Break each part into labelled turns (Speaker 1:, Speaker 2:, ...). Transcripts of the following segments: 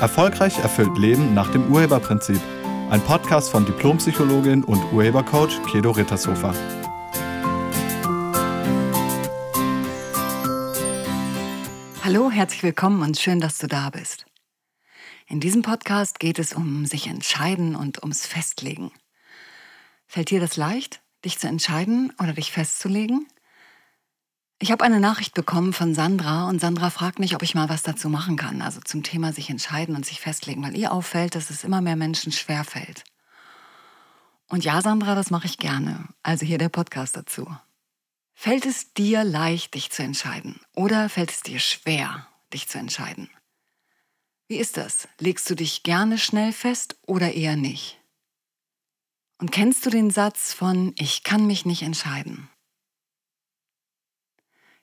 Speaker 1: Erfolgreich erfüllt Leben nach dem Urheberprinzip. Ein Podcast von Diplompsychologin und Urhebercoach Kedo Rittershofer.
Speaker 2: Hallo, herzlich willkommen und schön, dass du da bist. In diesem Podcast geht es um sich entscheiden und ums Festlegen. Fällt dir das leicht, dich zu entscheiden oder dich festzulegen? Ich habe eine Nachricht bekommen von Sandra und Sandra fragt mich, ob ich mal was dazu machen kann, also zum Thema sich entscheiden und sich festlegen, weil ihr auffällt, dass es immer mehr Menschen schwer fällt. Und ja, Sandra, das mache ich gerne. Also hier der Podcast dazu. Fällt es dir leicht, dich zu entscheiden oder fällt es dir schwer, dich zu entscheiden? Wie ist das? Legst du dich gerne schnell fest oder eher nicht? Und kennst du den Satz von Ich kann mich nicht entscheiden?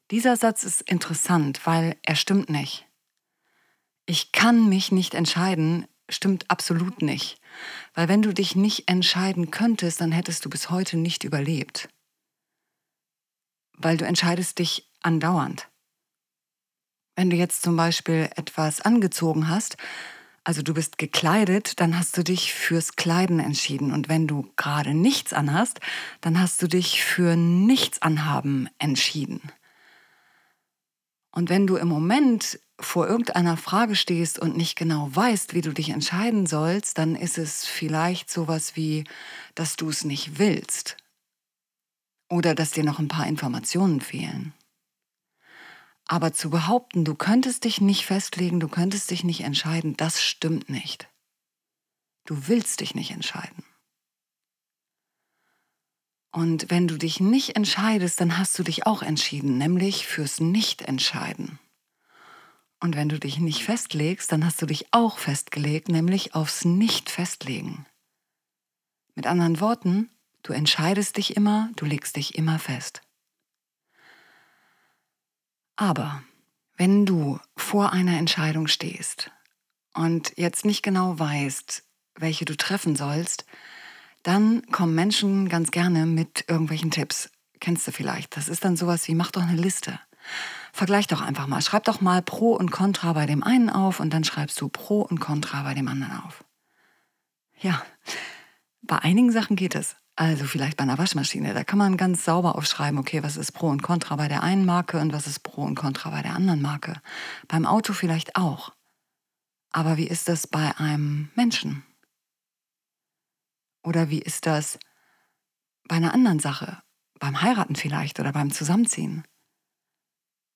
Speaker 2: Dieser Satz ist interessant, weil er stimmt nicht. Ich kann mich nicht entscheiden, stimmt absolut nicht. Weil wenn du dich nicht entscheiden könntest, dann hättest du bis heute nicht überlebt. Weil du entscheidest dich andauernd. Wenn du jetzt zum Beispiel etwas angezogen hast, also du bist gekleidet, dann hast du dich fürs Kleiden entschieden. Und wenn du gerade nichts anhast, dann hast du dich für nichts anhaben entschieden. Und wenn du im Moment vor irgendeiner Frage stehst und nicht genau weißt, wie du dich entscheiden sollst, dann ist es vielleicht sowas wie, dass du es nicht willst oder dass dir noch ein paar Informationen fehlen. Aber zu behaupten, du könntest dich nicht festlegen, du könntest dich nicht entscheiden, das stimmt nicht. Du willst dich nicht entscheiden. Und wenn du dich nicht entscheidest, dann hast du dich auch entschieden, nämlich fürs Nicht-Entscheiden. Und wenn du dich nicht festlegst, dann hast du dich auch festgelegt, nämlich aufs Nicht-Festlegen. Mit anderen Worten, du entscheidest dich immer, du legst dich immer fest. Aber wenn du vor einer Entscheidung stehst und jetzt nicht genau weißt, welche du treffen sollst, dann kommen Menschen ganz gerne mit irgendwelchen Tipps. Kennst du vielleicht? Das ist dann sowas wie, mach doch eine Liste. Vergleich doch einfach mal. Schreib doch mal Pro und Contra bei dem einen auf und dann schreibst du Pro und Contra bei dem anderen auf. Ja, bei einigen Sachen geht es. Also vielleicht bei einer Waschmaschine. Da kann man ganz sauber aufschreiben, okay, was ist Pro und Contra bei der einen Marke und was ist Pro und Contra bei der anderen Marke. Beim Auto vielleicht auch. Aber wie ist das bei einem Menschen? Oder wie ist das bei einer anderen Sache, beim Heiraten vielleicht oder beim Zusammenziehen?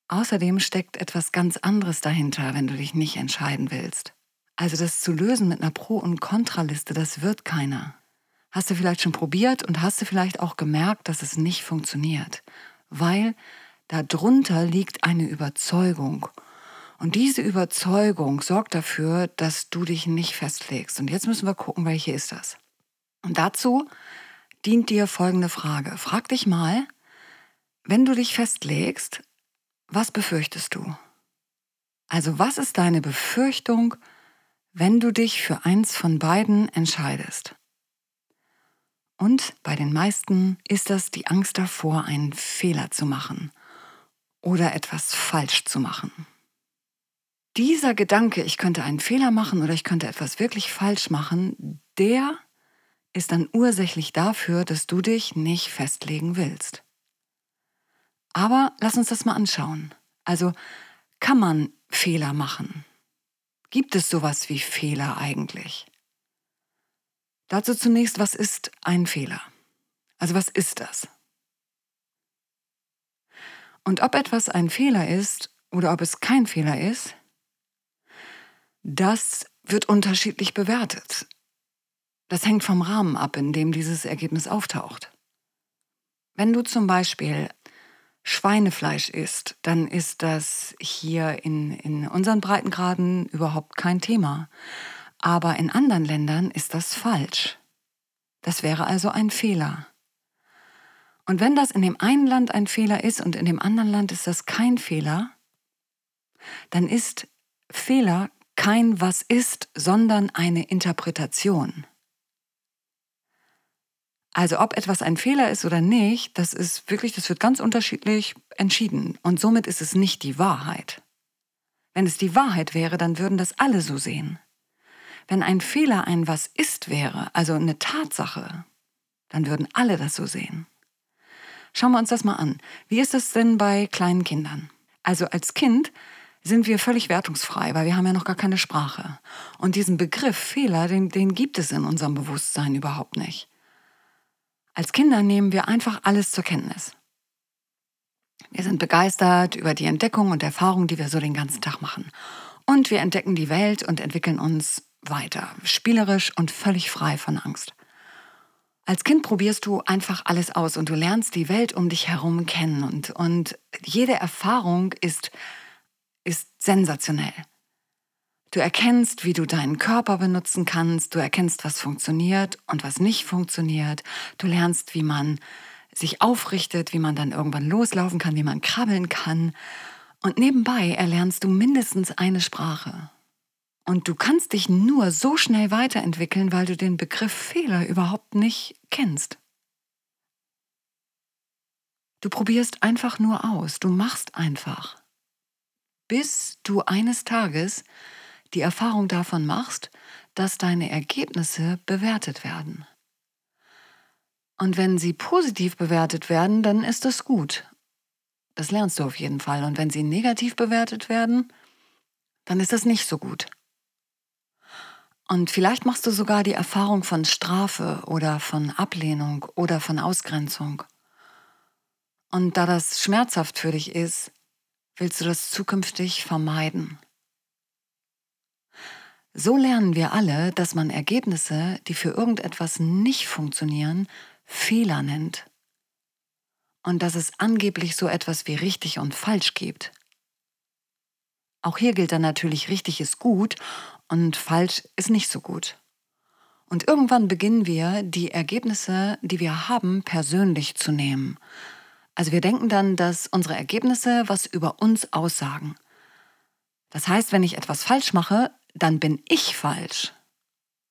Speaker 2: Außerdem steckt etwas ganz anderes dahinter, wenn du dich nicht entscheiden willst. Also das zu lösen mit einer Pro- und Kontraliste, das wird keiner. Hast du vielleicht schon probiert und hast du vielleicht auch gemerkt, dass es nicht funktioniert, weil darunter liegt eine Überzeugung. Und diese Überzeugung sorgt dafür, dass du dich nicht festlegst. Und jetzt müssen wir gucken, welche ist das. Und dazu dient dir folgende Frage. Frag dich mal, wenn du dich festlegst, was befürchtest du? Also was ist deine Befürchtung, wenn du dich für eins von beiden entscheidest? Und bei den meisten ist das die Angst davor, einen Fehler zu machen oder etwas falsch zu machen. Dieser Gedanke, ich könnte einen Fehler machen oder ich könnte etwas wirklich falsch machen, der ist dann ursächlich dafür, dass du dich nicht festlegen willst. Aber lass uns das mal anschauen. Also kann man Fehler machen? Gibt es sowas wie Fehler eigentlich? Dazu zunächst, was ist ein Fehler? Also was ist das? Und ob etwas ein Fehler ist oder ob es kein Fehler ist, das wird unterschiedlich bewertet. Das hängt vom Rahmen ab, in dem dieses Ergebnis auftaucht. Wenn du zum Beispiel Schweinefleisch isst, dann ist das hier in, in unseren Breitengraden überhaupt kein Thema. Aber in anderen Ländern ist das falsch. Das wäre also ein Fehler. Und wenn das in dem einen Land ein Fehler ist und in dem anderen Land ist das kein Fehler, dann ist Fehler kein was ist, sondern eine Interpretation. Also ob etwas ein Fehler ist oder nicht, das ist wirklich, das wird ganz unterschiedlich entschieden. Und somit ist es nicht die Wahrheit. Wenn es die Wahrheit wäre, dann würden das alle so sehen. Wenn ein Fehler ein Was ist wäre, also eine Tatsache, dann würden alle das so sehen. Schauen wir uns das mal an. Wie ist es denn bei kleinen Kindern? Also als Kind sind wir völlig wertungsfrei, weil wir haben ja noch gar keine Sprache. Und diesen Begriff Fehler, den, den gibt es in unserem Bewusstsein überhaupt nicht. Als Kinder nehmen wir einfach alles zur Kenntnis. Wir sind begeistert über die Entdeckung und Erfahrung, die wir so den ganzen Tag machen. Und wir entdecken die Welt und entwickeln uns weiter, spielerisch und völlig frei von Angst. Als Kind probierst du einfach alles aus und du lernst die Welt um dich herum kennen und, und jede Erfahrung ist, ist sensationell. Du erkennst, wie du deinen Körper benutzen kannst, du erkennst, was funktioniert und was nicht funktioniert, du lernst, wie man sich aufrichtet, wie man dann irgendwann loslaufen kann, wie man krabbeln kann. Und nebenbei erlernst du mindestens eine Sprache. Und du kannst dich nur so schnell weiterentwickeln, weil du den Begriff Fehler überhaupt nicht kennst. Du probierst einfach nur aus, du machst einfach. Bis du eines Tages die Erfahrung davon machst, dass deine Ergebnisse bewertet werden. Und wenn sie positiv bewertet werden, dann ist das gut. Das lernst du auf jeden Fall. Und wenn sie negativ bewertet werden, dann ist das nicht so gut. Und vielleicht machst du sogar die Erfahrung von Strafe oder von Ablehnung oder von Ausgrenzung. Und da das schmerzhaft für dich ist, willst du das zukünftig vermeiden. So lernen wir alle, dass man Ergebnisse, die für irgendetwas nicht funktionieren, Fehler nennt. Und dass es angeblich so etwas wie richtig und falsch gibt. Auch hier gilt dann natürlich, richtig ist gut und falsch ist nicht so gut. Und irgendwann beginnen wir, die Ergebnisse, die wir haben, persönlich zu nehmen. Also wir denken dann, dass unsere Ergebnisse was über uns aussagen. Das heißt, wenn ich etwas falsch mache, dann bin ich falsch.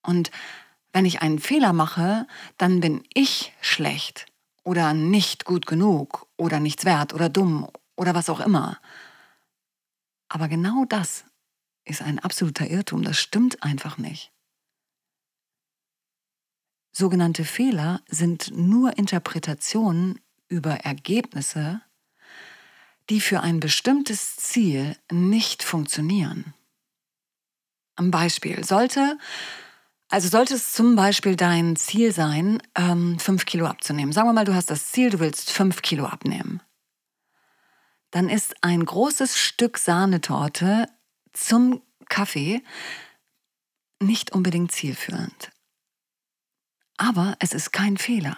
Speaker 2: Und wenn ich einen Fehler mache, dann bin ich schlecht oder nicht gut genug oder nichts wert oder dumm oder was auch immer. Aber genau das ist ein absoluter Irrtum, das stimmt einfach nicht. Sogenannte Fehler sind nur Interpretationen über Ergebnisse, die für ein bestimmtes Ziel nicht funktionieren. Am Beispiel sollte also sollte es zum Beispiel dein Ziel sein, ähm, fünf Kilo abzunehmen. Sagen wir mal, du hast das Ziel, du willst fünf Kilo abnehmen. Dann ist ein großes Stück Sahnetorte zum Kaffee nicht unbedingt zielführend. Aber es ist kein Fehler.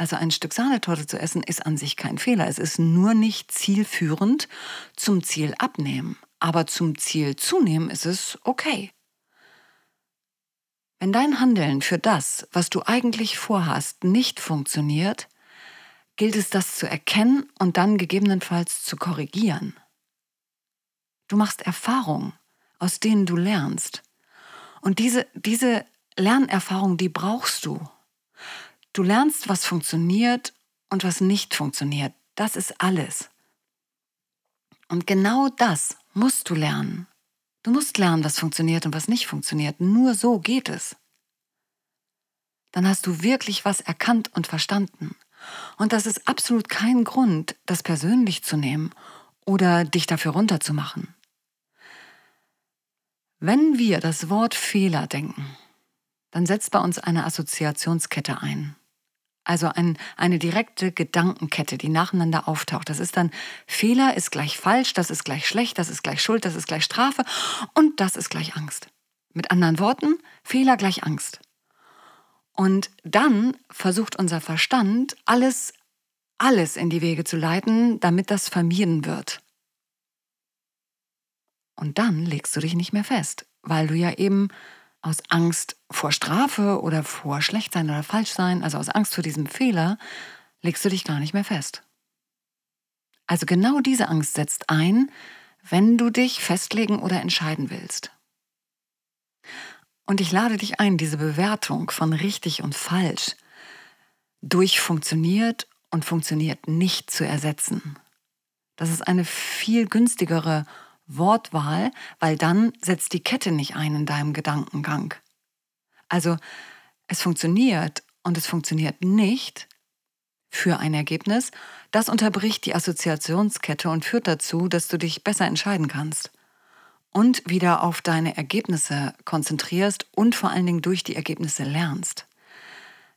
Speaker 2: Also ein Stück Sahnetorte zu essen ist an sich kein Fehler. Es ist nur nicht zielführend zum Ziel abnehmen. Aber zum Ziel zunehmen ist es okay. Wenn dein Handeln für das, was du eigentlich vorhast, nicht funktioniert, gilt es das zu erkennen und dann gegebenenfalls zu korrigieren. Du machst Erfahrungen, aus denen du lernst. Und diese, diese Lernerfahrung, die brauchst du. Du lernst, was funktioniert und was nicht funktioniert. Das ist alles. Und genau das musst du lernen. Du musst lernen, was funktioniert und was nicht funktioniert. Nur so geht es. Dann hast du wirklich was erkannt und verstanden. Und das ist absolut kein Grund, das persönlich zu nehmen oder dich dafür runterzumachen. Wenn wir das Wort Fehler denken, dann setzt bei uns eine Assoziationskette ein. Also ein, eine direkte Gedankenkette, die nacheinander auftaucht. Das ist dann Fehler ist gleich falsch, das ist gleich schlecht, das ist gleich Schuld, das ist gleich Strafe und das ist gleich Angst. Mit anderen Worten, Fehler gleich Angst. Und dann versucht unser Verstand, alles, alles in die Wege zu leiten, damit das vermieden wird. Und dann legst du dich nicht mehr fest, weil du ja eben aus Angst vor Strafe oder vor Schlechtsein oder Falschsein, also aus Angst vor diesem Fehler, legst du dich gar nicht mehr fest. Also genau diese Angst setzt ein, wenn du dich festlegen oder entscheiden willst. Und ich lade dich ein, diese Bewertung von richtig und falsch durch funktioniert und funktioniert nicht zu ersetzen. Das ist eine viel günstigere Wortwahl, weil dann setzt die Kette nicht ein in deinem Gedankengang. Also es funktioniert und es funktioniert nicht für ein Ergebnis. Das unterbricht die Assoziationskette und führt dazu, dass du dich besser entscheiden kannst und wieder auf deine Ergebnisse konzentrierst und vor allen Dingen durch die Ergebnisse lernst.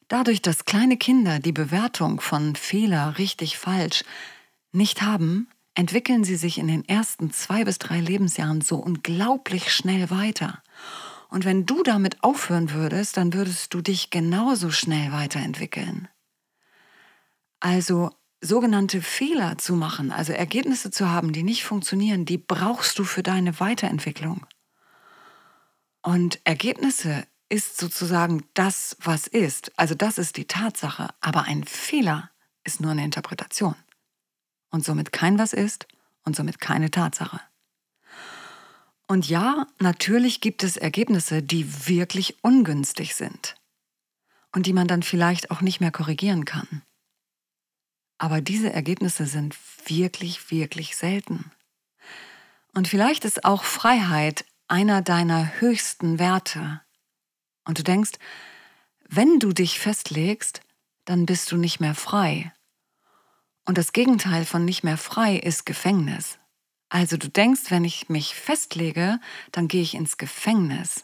Speaker 2: Dadurch, dass kleine Kinder die Bewertung von Fehler richtig falsch nicht haben, entwickeln sie sich in den ersten zwei bis drei Lebensjahren so unglaublich schnell weiter. Und wenn du damit aufhören würdest, dann würdest du dich genauso schnell weiterentwickeln. Also sogenannte Fehler zu machen, also Ergebnisse zu haben, die nicht funktionieren, die brauchst du für deine Weiterentwicklung. Und Ergebnisse ist sozusagen das, was ist. Also das ist die Tatsache. Aber ein Fehler ist nur eine Interpretation. Und somit kein was ist und somit keine Tatsache. Und ja, natürlich gibt es Ergebnisse, die wirklich ungünstig sind und die man dann vielleicht auch nicht mehr korrigieren kann. Aber diese Ergebnisse sind wirklich, wirklich selten. Und vielleicht ist auch Freiheit einer deiner höchsten Werte. Und du denkst, wenn du dich festlegst, dann bist du nicht mehr frei. Und das Gegenteil von nicht mehr frei ist Gefängnis. Also du denkst, wenn ich mich festlege, dann gehe ich ins Gefängnis.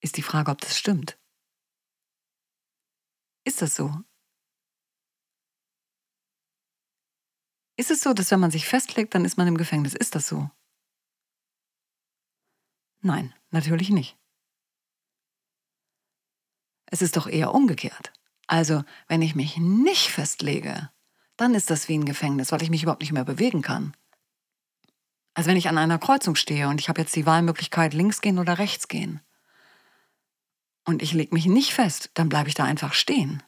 Speaker 2: Ist die Frage, ob das stimmt. Ist das so? Ist es so, dass wenn man sich festlegt, dann ist man im Gefängnis? Ist das so? Nein, natürlich nicht. Es ist doch eher umgekehrt. Also, wenn ich mich nicht festlege, dann ist das wie ein Gefängnis, weil ich mich überhaupt nicht mehr bewegen kann. Also wenn ich an einer Kreuzung stehe und ich habe jetzt die Wahlmöglichkeit links gehen oder rechts gehen und ich lege mich nicht fest, dann bleibe ich da einfach stehen.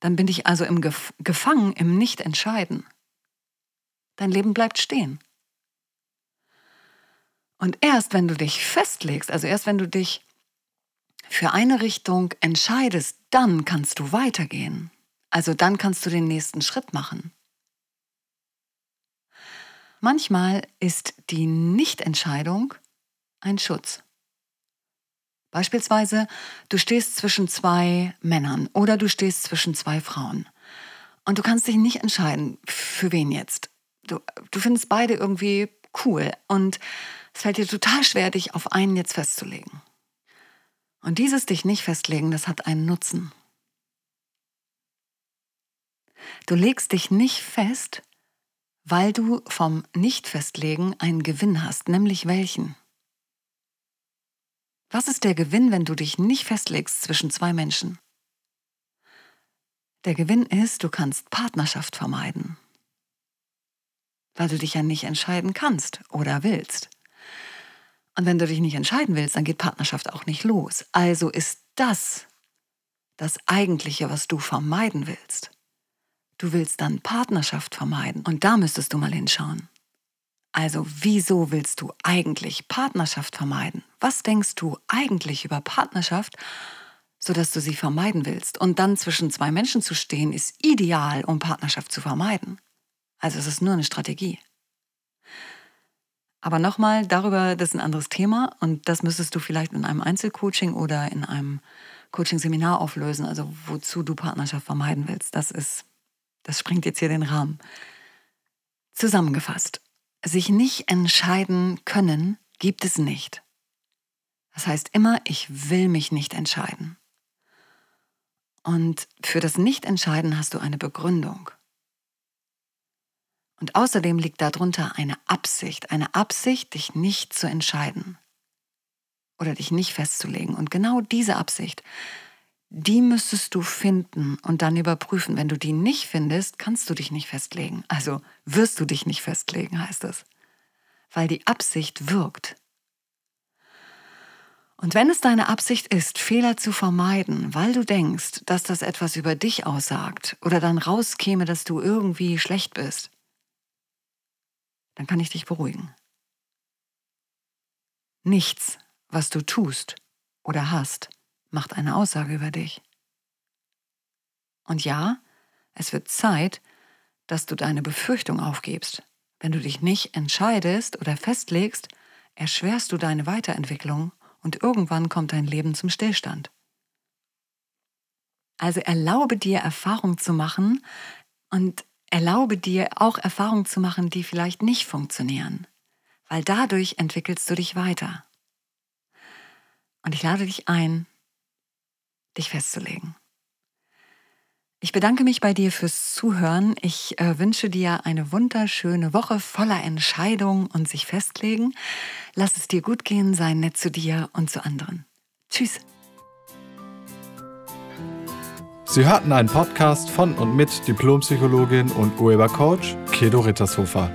Speaker 2: Dann bin ich also im Gef gefangen im Nicht-Entscheiden. Dein Leben bleibt stehen. Und erst wenn du dich festlegst, also erst wenn du dich für eine Richtung entscheidest, dann kannst du weitergehen. Also dann kannst du den nächsten Schritt machen. Manchmal ist die Nichtentscheidung ein Schutz. Beispielsweise, du stehst zwischen zwei Männern oder du stehst zwischen zwei Frauen. Und du kannst dich nicht entscheiden, für wen jetzt du, du findest beide irgendwie cool und es fällt dir total schwer, dich auf einen jetzt festzulegen. Und dieses dich nicht festlegen, das hat einen Nutzen. Du legst dich nicht fest, weil du vom Nicht-Festlegen einen Gewinn hast, nämlich welchen? Was ist der Gewinn, wenn du dich nicht festlegst zwischen zwei Menschen? Der Gewinn ist, du kannst Partnerschaft vermeiden weil du dich ja nicht entscheiden kannst oder willst. Und wenn du dich nicht entscheiden willst, dann geht Partnerschaft auch nicht los. Also ist das das Eigentliche, was du vermeiden willst. Du willst dann Partnerschaft vermeiden. Und da müsstest du mal hinschauen. Also wieso willst du eigentlich Partnerschaft vermeiden? Was denkst du eigentlich über Partnerschaft, sodass du sie vermeiden willst? Und dann zwischen zwei Menschen zu stehen, ist ideal, um Partnerschaft zu vermeiden. Also es ist nur eine Strategie. Aber nochmal, darüber, das ist ein anderes Thema und das müsstest du vielleicht in einem Einzelcoaching oder in einem Coaching-Seminar auflösen, also wozu du Partnerschaft vermeiden willst. Das ist, das springt jetzt hier den Rahmen. Zusammengefasst, sich nicht entscheiden können, gibt es nicht. Das heißt immer, ich will mich nicht entscheiden. Und für das Nicht-Entscheiden hast du eine Begründung. Und außerdem liegt darunter eine Absicht, eine Absicht, dich nicht zu entscheiden oder dich nicht festzulegen. Und genau diese Absicht, die müsstest du finden und dann überprüfen. Wenn du die nicht findest, kannst du dich nicht festlegen. Also wirst du dich nicht festlegen, heißt es. Weil die Absicht wirkt. Und wenn es deine Absicht ist, Fehler zu vermeiden, weil du denkst, dass das etwas über dich aussagt oder dann rauskäme, dass du irgendwie schlecht bist, dann kann ich dich beruhigen. Nichts, was du tust oder hast, macht eine Aussage über dich. Und ja, es wird Zeit, dass du deine Befürchtung aufgibst. Wenn du dich nicht entscheidest oder festlegst, erschwerst du deine Weiterentwicklung und irgendwann kommt dein Leben zum Stillstand. Also erlaube dir Erfahrung zu machen und erlaube dir auch Erfahrung zu machen, die vielleicht nicht funktionieren, weil dadurch entwickelst du dich weiter. Und ich lade dich ein, dich festzulegen. Ich bedanke mich bei dir fürs Zuhören. Ich äh, wünsche dir eine wunderschöne Woche voller Entscheidungen und sich festlegen. Lass es dir gut gehen, sei nett zu dir und zu anderen. Tschüss.
Speaker 1: Sie hörten einen Podcast von und mit Diplompsychologin und Urhebercoach Kedo Rittershofer.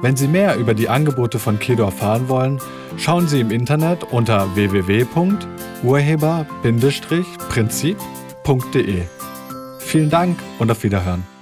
Speaker 1: Wenn Sie mehr über die Angebote von Kedo erfahren wollen, schauen Sie im Internet unter www.urheber-prinzip.de. Vielen Dank und auf Wiederhören.